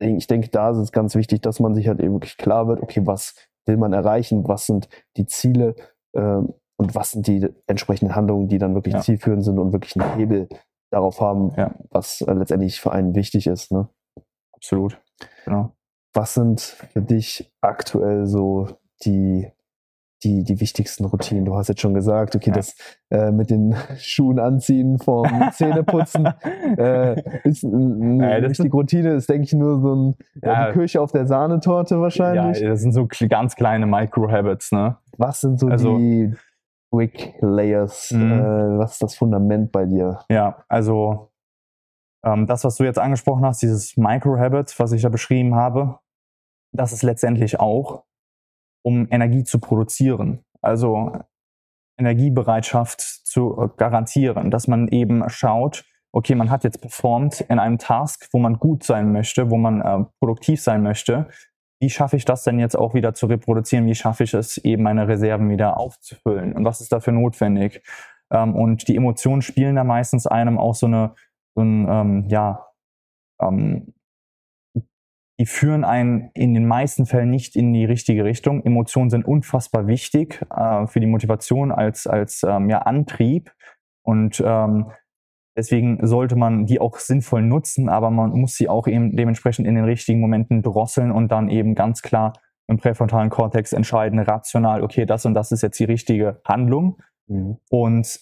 Ich denke, da ist es ganz wichtig, dass man sich halt eben wirklich klar wird, okay, was will man erreichen, was sind die Ziele ähm, und was sind die entsprechenden Handlungen, die dann wirklich zielführend sind und wirklich einen Hebel darauf haben, Ja. was äh, letztendlich für einen wichtig ist. Ne? Absolut. Genau. Was sind für dich aktuell so die, die, die wichtigsten Routinen? Du hast jetzt schon gesagt, okay, Ja. das äh, mit den Schuhen anziehen vom Zähneputzen äh, ist eine Ja, richtige Routine, ist, denke ich, nur so ein, ja. Die Kirsche auf der Sahnetorte wahrscheinlich. Ja, das sind so ganz kleine Micro-Habits, ne? Was sind so Also- die Brick Layers? Mhm. Äh, was ist das Fundament bei dir? Ja, also ähm, das, was du jetzt angesprochen hast, dieses Micro-Habit, was ich da beschrieben habe, das ist letztendlich auch, um Energie zu produzieren. Also Energiebereitschaft zu äh, garantieren, dass man eben schaut, okay, man hat jetzt performt in einem Task, wo man gut sein möchte, wo man äh, produktiv sein möchte. Wie schaffe ich das denn jetzt auch wieder zu reproduzieren? Wie schaffe ich es eben, meine Reserven wieder aufzufüllen? Und was ist dafür notwendig? Ähm, und die Emotionen spielen da meistens einem auch so eine, so ein, ähm, ja, ähm, die führen einen in den meisten Fällen nicht in die richtige Richtung. Emotionen sind unfassbar wichtig äh, für die Motivation als, als ähm, ja, Antrieb. Und ähm, deswegen sollte man die auch sinnvoll nutzen, aber man muss sie auch eben dementsprechend in den richtigen Momenten drosseln und dann eben ganz klar im präfrontalen Kortex entscheiden, rational, okay, das und das ist jetzt die richtige Handlung. Und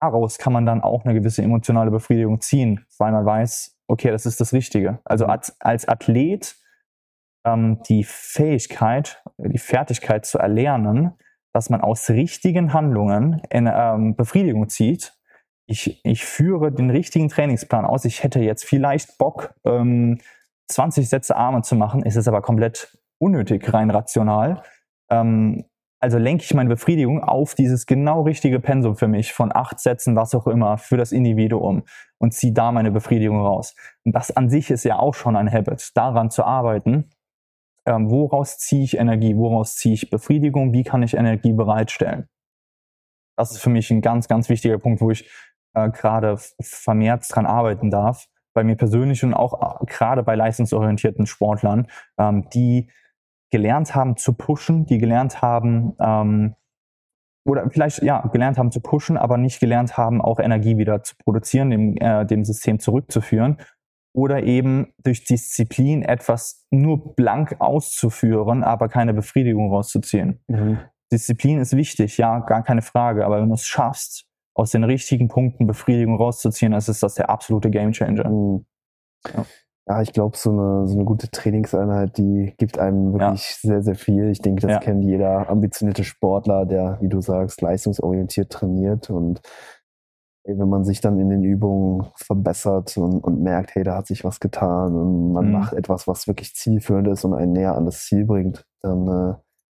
daraus kann man dann auch eine gewisse emotionale Befriedigung ziehen, weil man weiß, okay, das ist das Richtige. Also als, als Athlet ähm, die Fähigkeit, die Fertigkeit zu erlernen, dass man aus richtigen Handlungen in, ähm, Befriedigung zieht, ich, ich führe den richtigen Trainingsplan aus. Ich hätte jetzt vielleicht Bock, ähm, 20 Sätze Arme zu machen, ist es aber komplett unnötig, rein rational. Ähm, also lenke ich meine Befriedigung auf dieses genau richtige Pensum für mich von acht Sätzen, was auch immer, für das Individuum und ziehe da meine Befriedigung raus. Und das an sich ist ja auch schon ein Habit, daran zu arbeiten. Ähm, woraus ziehe ich Energie? Woraus ziehe ich Befriedigung? Wie kann ich Energie bereitstellen? Das ist für mich ein ganz, ganz wichtiger Punkt, wo ich äh, gerade vermehrt dran arbeiten darf. Bei mir persönlich und auch äh, gerade bei leistungsorientierten Sportlern, ähm, die gelernt haben zu pushen, die gelernt haben, ähm, oder vielleicht ja gelernt haben zu pushen, aber nicht gelernt haben, auch Energie wieder zu produzieren, dem, äh, dem System zurückzuführen. Oder eben durch Disziplin etwas nur blank auszuführen, aber keine Befriedigung rauszuziehen. Mhm. Disziplin ist wichtig, ja, gar keine Frage. Aber wenn du es schaffst, aus den richtigen Punkten Befriedigung rauszuziehen, dann ist das der absolute Gamechanger. Mhm. Ja. Ja, ich glaube, so eine, so eine gute Trainingseinheit, die gibt einem wirklich ja. sehr, sehr viel. Ich denke, das ja. kennt jeder ambitionierte Sportler, der, wie du sagst, leistungsorientiert trainiert. Und wenn man sich dann in den Übungen verbessert und, und merkt, hey, da hat sich was getan und man mhm. macht etwas, was wirklich zielführend ist und einen näher an das Ziel bringt, dann äh,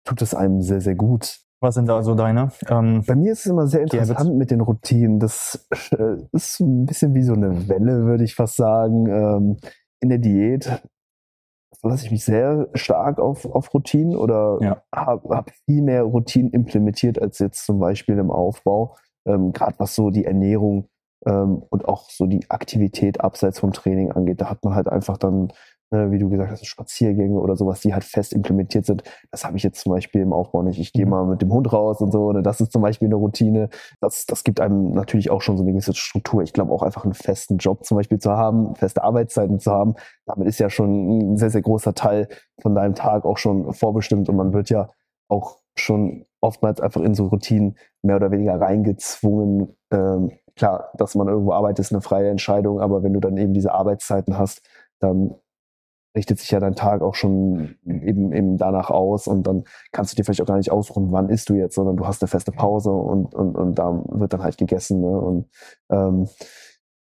tut es einem sehr, sehr gut. Was sind da so deine? Ähm, Bei mir ist es immer sehr interessant mit den Routinen. Das äh, ist ein bisschen wie so eine Welle, würde ich fast sagen. Ähm, in der Diät verlasse ich mich sehr stark auf, auf Routinen oder ja. habe hab viel mehr Routinen implementiert als jetzt zum Beispiel im Aufbau. Ähm, Gerade was so die Ernährung ähm, und auch so die Aktivität abseits vom Training angeht. Da hat man halt einfach dann wie du gesagt hast, Spaziergänge oder sowas, die halt fest implementiert sind. Das habe ich jetzt zum Beispiel im Aufbau nicht. Ich gehe mhm. mal mit dem Hund raus und so. Ne, das ist zum Beispiel eine Routine. Das, das gibt einem natürlich auch schon so eine gewisse Struktur. Ich glaube auch einfach einen festen Job zum Beispiel zu haben, feste Arbeitszeiten zu haben. Damit ist ja schon ein sehr, sehr großer Teil von deinem Tag auch schon vorbestimmt und man wird ja auch schon oftmals einfach in so Routinen mehr oder weniger reingezwungen. Ähm, klar, dass man irgendwo arbeitet, ist eine freie Entscheidung, aber wenn du dann eben diese Arbeitszeiten hast, dann richtet sich ja dein Tag auch schon eben, eben danach aus und dann kannst du dir vielleicht auch gar nicht ausruhen, wann isst du jetzt, sondern du hast eine feste Pause und, und, und da wird dann halt gegessen. Ne? Und ähm,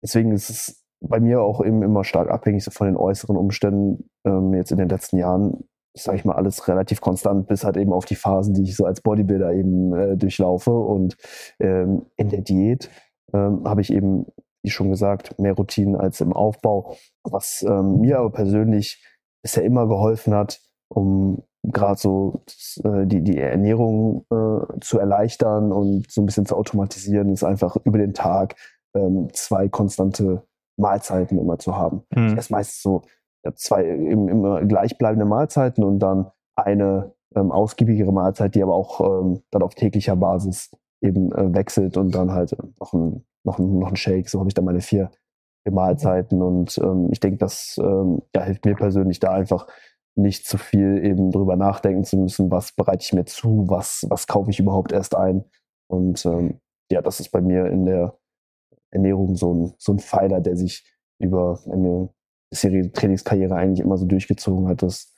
deswegen ist es bei mir auch eben immer stark abhängig von den äußeren Umständen. Ähm, jetzt in den letzten Jahren sage ich mal, alles relativ konstant, bis halt eben auf die Phasen, die ich so als Bodybuilder eben äh, durchlaufe. Und ähm, in der Diät ähm, habe ich eben wie schon gesagt, mehr Routinen als im Aufbau. Was ähm, mir aber persönlich bisher immer geholfen hat, um gerade so äh, die, die Ernährung äh, zu erleichtern und so ein bisschen zu automatisieren, ist einfach über den Tag ähm, zwei konstante Mahlzeiten immer zu haben. Mhm. Ich esse meist so ja, zwei eben, immer gleichbleibende Mahlzeiten und dann eine ähm, ausgiebigere Mahlzeit, die aber auch ähm, dann auf täglicher Basis eben äh, wechselt und dann halt noch ein noch, ein, noch ein Shake. So habe ich dann meine vier, vier Mahlzeiten und ähm, ich denke, das ähm, ja, hilft mir persönlich da einfach nicht zu viel eben drüber nachdenken zu müssen, was bereite ich mir zu, was, was kaufe ich überhaupt erst ein. Und ähm, ja, das ist bei mir in der Ernährung so ein, so ein Pfeiler, der sich über eine bisherige Trainingskarriere eigentlich immer so durchgezogen hat, dass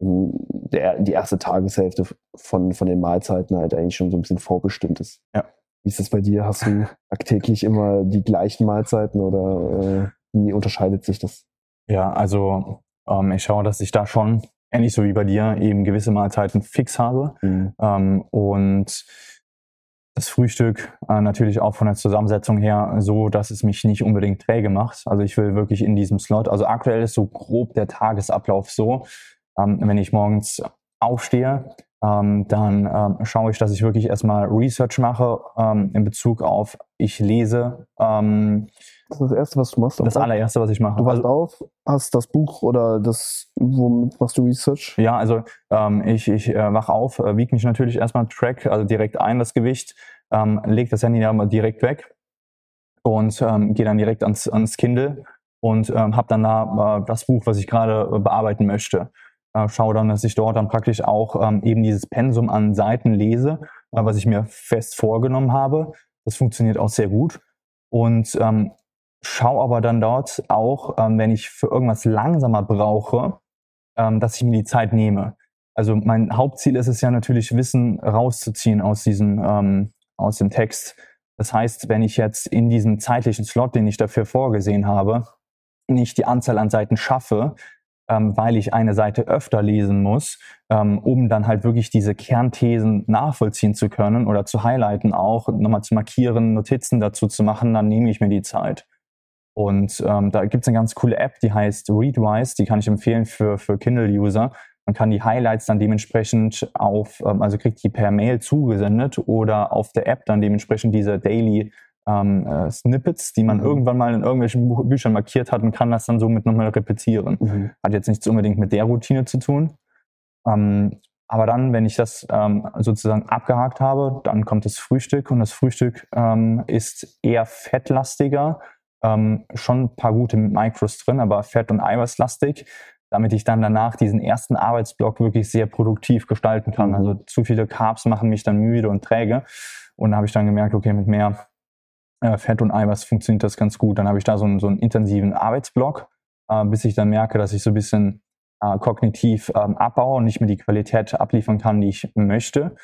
der, die erste Tageshälfte von, von den Mahlzeiten halt eigentlich schon so ein bisschen vorbestimmt ist. Ja. Wie ist das bei dir? Hast du täglich immer die gleichen Mahlzeiten oder äh, wie unterscheidet sich das? Ja, also ähm, ich schaue, dass ich da schon, ähnlich so wie bei dir, eben gewisse Mahlzeiten fix habe. Mhm. Ähm, und das Frühstück äh, natürlich auch von der Zusammensetzung her so, dass es mich nicht unbedingt träge macht. Also ich will wirklich in diesem Slot, also aktuell ist so grob der Tagesablauf so, ähm, wenn ich morgens aufstehe, ähm, dann ähm, schaue ich, dass ich wirklich erstmal Research mache ähm, in Bezug auf, ich lese. Ähm, das ist das Erste, was du machst? Das allererste, was ich mache. Du wachst also, auf, hast das Buch oder das, womit machst du Research? Ja, also ähm, ich, ich äh, wach auf, äh, wiege mich natürlich erstmal Track, also direkt ein, das Gewicht, ähm, leg das Handy dann mal direkt weg und ähm, gehe dann direkt ans, ans Kindle und ähm, habe dann da äh, das Buch, was ich gerade äh, bearbeiten möchte äh, schaue dann, dass ich dort dann praktisch auch ähm, eben dieses Pensum an Seiten lese, äh, was ich mir fest vorgenommen habe. Das funktioniert auch sehr gut. Und ähm, schaue aber dann dort auch, ähm, wenn ich für irgendwas langsamer brauche, ähm, dass ich mir die Zeit nehme. Also mein Hauptziel ist es ja natürlich, Wissen rauszuziehen aus diesem, ähm, aus dem Text. Das heißt, wenn ich jetzt in diesem zeitlichen Slot, den ich dafür vorgesehen habe, nicht die Anzahl an Seiten schaffe, ähm, weil ich eine Seite öfter lesen muss, ähm, um dann halt wirklich diese Kernthesen nachvollziehen zu können oder zu highlighten auch, nochmal zu markieren, Notizen dazu zu machen, dann nehme ich mir die Zeit. Und ähm, da gibt es eine ganz coole App, die heißt Readwise, die kann ich empfehlen für, für Kindle-User. Man kann die Highlights dann dementsprechend auf, ähm, also kriegt die per Mail zugesendet oder auf der App dann dementsprechend diese Daily ähm, äh, Snippets, die man mhm. irgendwann mal in irgendwelchen Buch Büchern markiert hat und kann das dann somit nochmal repetieren. Mhm. Hat jetzt nichts unbedingt mit der Routine zu tun. Ähm, aber dann, wenn ich das ähm, sozusagen abgehakt habe, dann kommt das Frühstück und das Frühstück ähm, ist eher fettlastiger, ähm, schon ein paar gute Micros drin, aber fett- und eiweißlastig, damit ich dann danach diesen ersten Arbeitsblock wirklich sehr produktiv gestalten kann. Mhm. Also zu viele Carbs machen mich dann müde und träge. Und da habe ich dann gemerkt, okay, mit mehr äh, Fett und Eiweiß funktioniert das ganz gut. Dann habe ich da so einen, so einen intensiven Arbeitsblock, äh, bis ich dann merke, dass ich so ein bisschen äh, kognitiv ähm, abbaue und nicht mehr die Qualität abliefern kann, die ich möchte.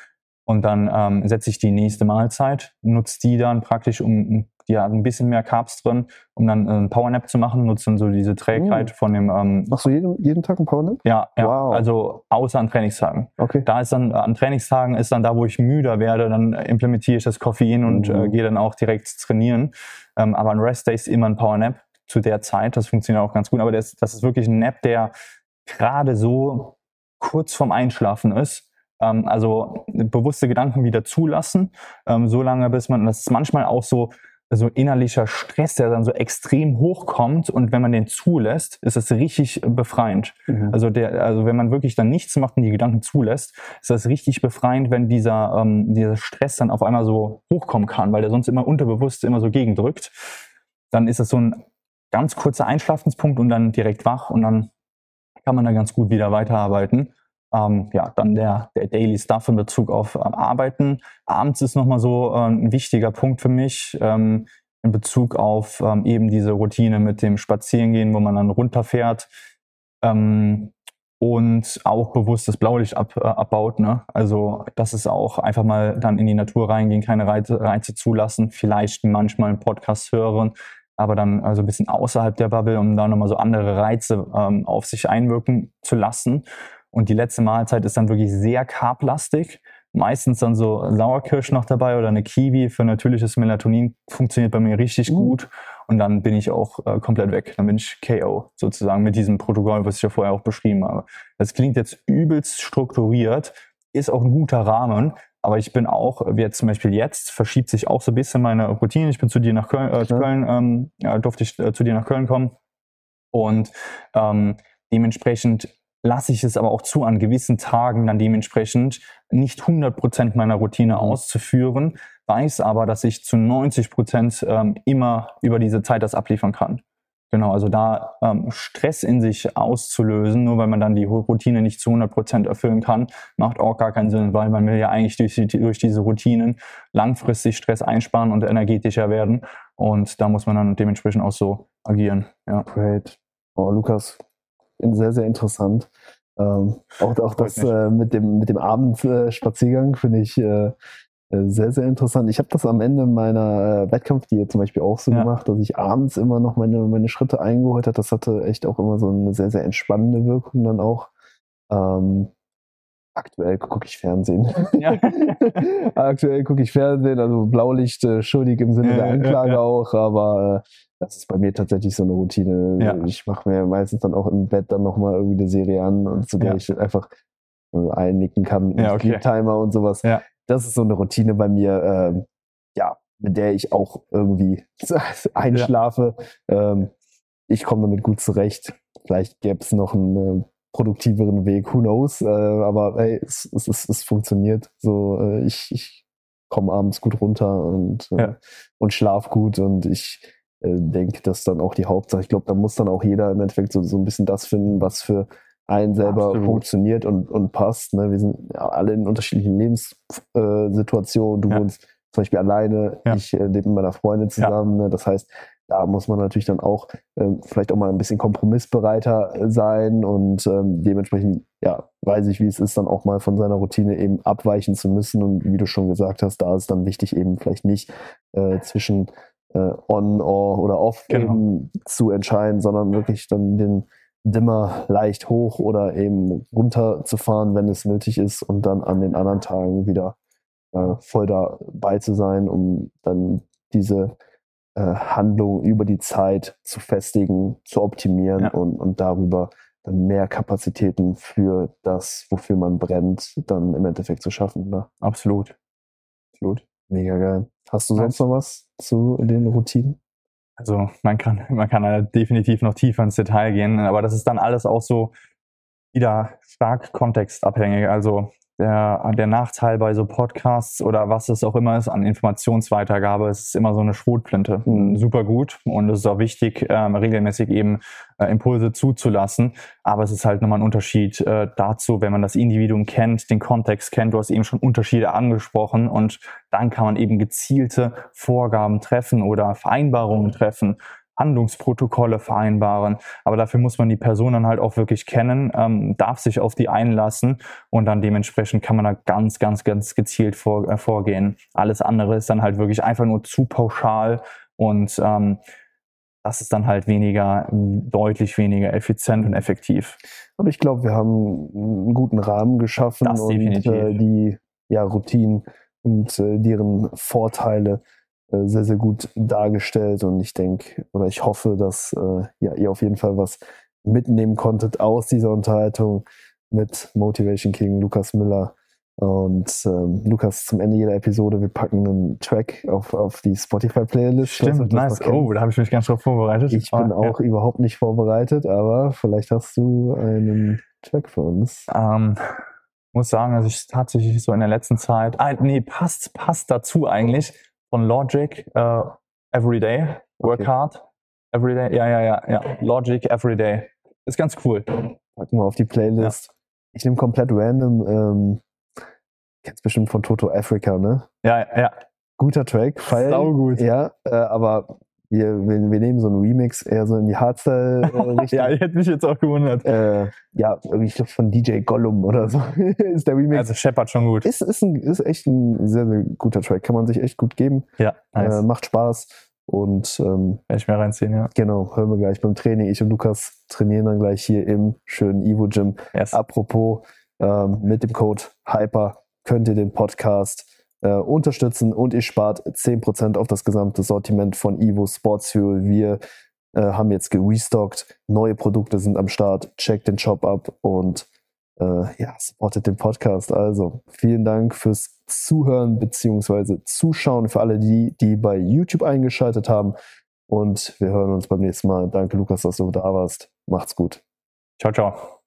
Und dann ähm, setze ich die nächste Mahlzeit, nutze die dann praktisch, um die hat ein bisschen mehr Carbs drin, um dann äh, einen Powernap zu machen, nutze dann so diese Trägheit oh. von dem. Ähm, Machst du jeden, jeden Tag einen Powernap? Ja, ja. Wow. Also außer an Trainingstagen. Okay. Da ist dann, an Trainingstagen ist dann da, wo ich müder werde, dann implementiere ich das Koffein und mhm. äh, gehe dann auch direkt trainieren. Ähm, aber an Rest Days immer ein Powernap zu der Zeit. Das funktioniert auch ganz gut. Aber das, das ist wirklich ein Nap, der gerade so kurz vorm Einschlafen ist. Ähm, also bewusste Gedanken wieder zulassen, ähm, so lange bis man, das ist manchmal auch so, so innerlicher Stress, der dann so extrem hochkommt und wenn man den zulässt, ist das richtig befreiend. Mhm. Also der, also wenn man wirklich dann nichts macht und die Gedanken zulässt, ist das richtig befreiend, wenn dieser, ähm, dieser Stress dann auf einmal so hochkommen kann, weil der sonst immer unterbewusst immer so gegendrückt. Dann ist das so ein ganz kurzer Einschlafenspunkt und dann direkt wach und dann kann man da ganz gut wieder weiterarbeiten. Ähm, ja, dann der, der Daily Stuff in Bezug auf ähm, Arbeiten. Abends ist nochmal so äh, ein wichtiger Punkt für mich ähm, in Bezug auf ähm, eben diese Routine mit dem Spazierengehen, wo man dann runterfährt ähm, und auch bewusst das Blaulicht ab, äh, abbaut. Ne? Also das ist auch einfach mal dann in die Natur reingehen, keine Reize, Reize zulassen, vielleicht manchmal einen Podcast hören, aber dann also ein bisschen außerhalb der Bubble, um da nochmal so andere Reize ähm, auf sich einwirken zu lassen. Und die letzte Mahlzeit ist dann wirklich sehr carblastig. Meistens dann so Sauerkirsch noch dabei oder eine Kiwi für natürliches Melatonin funktioniert bei mir richtig uh. gut. Und dann bin ich auch äh, komplett weg. Dann bin ich KO sozusagen mit diesem Protokoll, was ich ja vorher auch beschrieben habe. Das klingt jetzt übelst strukturiert, ist auch ein guter Rahmen. Aber ich bin auch, wie jetzt zum Beispiel jetzt, verschiebt sich auch so ein bisschen meine Routine. Ich bin zu dir nach Köln, äh, ja. Köln ähm, ja, durfte ich äh, zu dir nach Köln kommen. Und ähm, dementsprechend lasse ich es aber auch zu, an gewissen Tagen dann dementsprechend nicht 100 Prozent meiner Routine mhm. auszuführen, weiß aber, dass ich zu 90 Prozent ähm, immer über diese Zeit das abliefern kann. Genau, also da ähm, Stress in sich auszulösen, nur weil man dann die Routine nicht zu 100 Prozent erfüllen kann, macht auch gar keinen Sinn, weil man will ja eigentlich durch, durch diese Routinen langfristig Stress einsparen und energetischer werden. Und da muss man dann dementsprechend auch so agieren. Ja. Great. Oh, Lukas, sehr, sehr interessant. Ähm, auch auch das äh, mit dem, mit dem Abendspaziergang finde ich äh, äh, sehr, sehr interessant. Ich habe das am Ende meiner äh, Wettkampfdiät zum Beispiel auch so ja. gemacht, dass ich abends immer noch meine, meine Schritte eingeholt habe. Das hatte echt auch immer so eine sehr, sehr entspannende Wirkung dann auch. Ähm, aktuell gucke ich Fernsehen. Ja. aktuell gucke ich Fernsehen, also Blaulicht äh, schuldig im Sinne ja, der Anklage ja, auch, aber äh, das ist bei mir tatsächlich so eine Routine. Ich mache mir meistens dann auch im Bett dann nochmal irgendwie eine Serie an und so, der ja. ich einfach einnicken kann, ja, okay. Timer und sowas. Das ist so eine Routine bei mir, ähm, ja, mit der ich auch irgendwie einschlafe. Ähm, ich komme damit gut zurecht. Vielleicht gäbe es noch einen äh, produktiveren Weg, who knows. Äh, aber hey, es, es, es, es funktioniert. So, äh, ich, ich komme abends gut runter und, äh, und schlaf gut und ich äh, denke, das ist dann auch die Hauptsache. Ich glaube, da muss dann auch jeder im Endeffekt so, so ein bisschen das finden, was für einen selber Absolut. funktioniert und, und passt. Ne? Wir sind ja alle in unterschiedlichen Lebenssituationen. du ja. wohnst zum Beispiel alleine, ja. ich äh, lebe mit meiner Freundin zusammen. Ja. Ne? Das heißt, da muss man natürlich dann auch äh, vielleicht auch mal ein bisschen kompromissbereiter sein und ähm, dementsprechend, ja, weiß ich, wie es ist, dann auch mal von seiner Routine eben abweichen zu müssen. Und wie du schon gesagt hast, da ist dann wichtig, eben vielleicht nicht äh, zwischen äh, on or, oder off Genau. eben zu entscheiden, sondern wirklich dann den Dimmer leicht hoch oder eben runter zu fahren, wenn es nötig ist und dann an den anderen Tagen wieder äh, voll dabei zu sein, um dann diese äh, Handlung über die Zeit zu festigen, zu optimieren Ja. und, und darüber dann mehr Kapazitäten für das, wofür man brennt, dann im Endeffekt zu schaffen. Ne? Absolut. Absolut. Mega geil. Hast du sonst noch was zu den Routinen? Also man kann, man kann da definitiv noch tiefer ins Detail gehen, aber das ist dann alles auch so wieder stark kontextabhängig. Also der, der Nachteil bei so Podcasts oder was es auch immer ist an Informationsweitergabe, es ist immer so eine Schrotflinte. Mhm. Super gut und es ist auch wichtig, ähm, regelmäßig eben äh, Impulse zuzulassen. Aber es ist halt nochmal ein Unterschied äh, dazu, wenn man das Individuum kennt, den Kontext kennt. Du hast eben schon Unterschiede angesprochen und dann kann man eben gezielte Vorgaben treffen oder Vereinbarungen treffen, Handlungsprotokolle vereinbaren. Aber dafür muss man die Person dann halt auch wirklich kennen, ähm, darf sich auf die einlassen und dann dementsprechend kann man da ganz, ganz, ganz gezielt vor, äh, vorgehen. Alles andere ist dann halt wirklich einfach nur zu pauschal und ähm, das ist dann halt weniger, deutlich weniger effizient und effektiv. Aber ich glaube, wir haben einen guten Rahmen geschaffen Das und äh, die ja, Routinen und äh, deren Vorteile sehr, sehr gut dargestellt. Und ich denke oder ich hoffe, dass äh, ja, ihr auf jeden Fall was mitnehmen konntet aus dieser Unterhaltung mit Motivation King Lukas Müller. Und ähm, Lukas, zum Ende jeder Episode, wir packen einen Track auf, auf die Spotify-Playlist. Stimmt, nice. Oh, da habe ich mich ganz drauf vorbereitet. Ich bin Aber, ja. auch überhaupt nicht vorbereitet, aber vielleicht hast du einen Track für uns. Ähm, muss sagen, dass ich tatsächlich so in der letzten Zeit, ah, nee, passt, passt dazu eigentlich von Logic, äh, Everyday, Work Okay. Hard, Everyday, ja, ja, ja, ja, Logic, Everyday. Ist ganz cool. Packen wir auf die Playlist. Ich nehme komplett random, ähm, kennst bestimmt von Toto Africa, ne? Ja, ja, Guter Track, feier ich. Saugut. Ja, äh, aber wir, wir, wir nehmen so einen Remix eher so in die Hardstyle-Richtung. ja, ich hätte mich jetzt auch gewundert. äh, ja, irgendwie ich glaub, von DJ Gollum oder so ist der Remix. Also Shepard schon gut. ist, ist, ein, ist echt ein sehr, sehr guter Track. Kann man sich echt gut geben. Ja, nice. Äh, macht Spaß. Und ähm, Werde ich mir reinziehen, ja. Genau, hören wir gleich beim Training. Ich und Lukas trainieren dann gleich hier im schönen Evo Gym. Yes. Apropos, ähm, mit dem Code HYPER könnt ihr den Podcast äh, unterstützen und ihr spart 10% auf das gesamte Sortiment von Evo Sports Fuel. Wir äh, haben jetzt gerestockt, neue Produkte sind am Start. Checkt den Shop ab und äh, ja, supportet den Podcast. Also vielen Dank fürs Zuhören beziehungsweise Zuschauen für alle die, die bei YouTube eingeschaltet haben. Und wir hören uns beim nächsten Mal. Danke, Lukas, dass du da warst. Macht's gut. Ciao, ciao.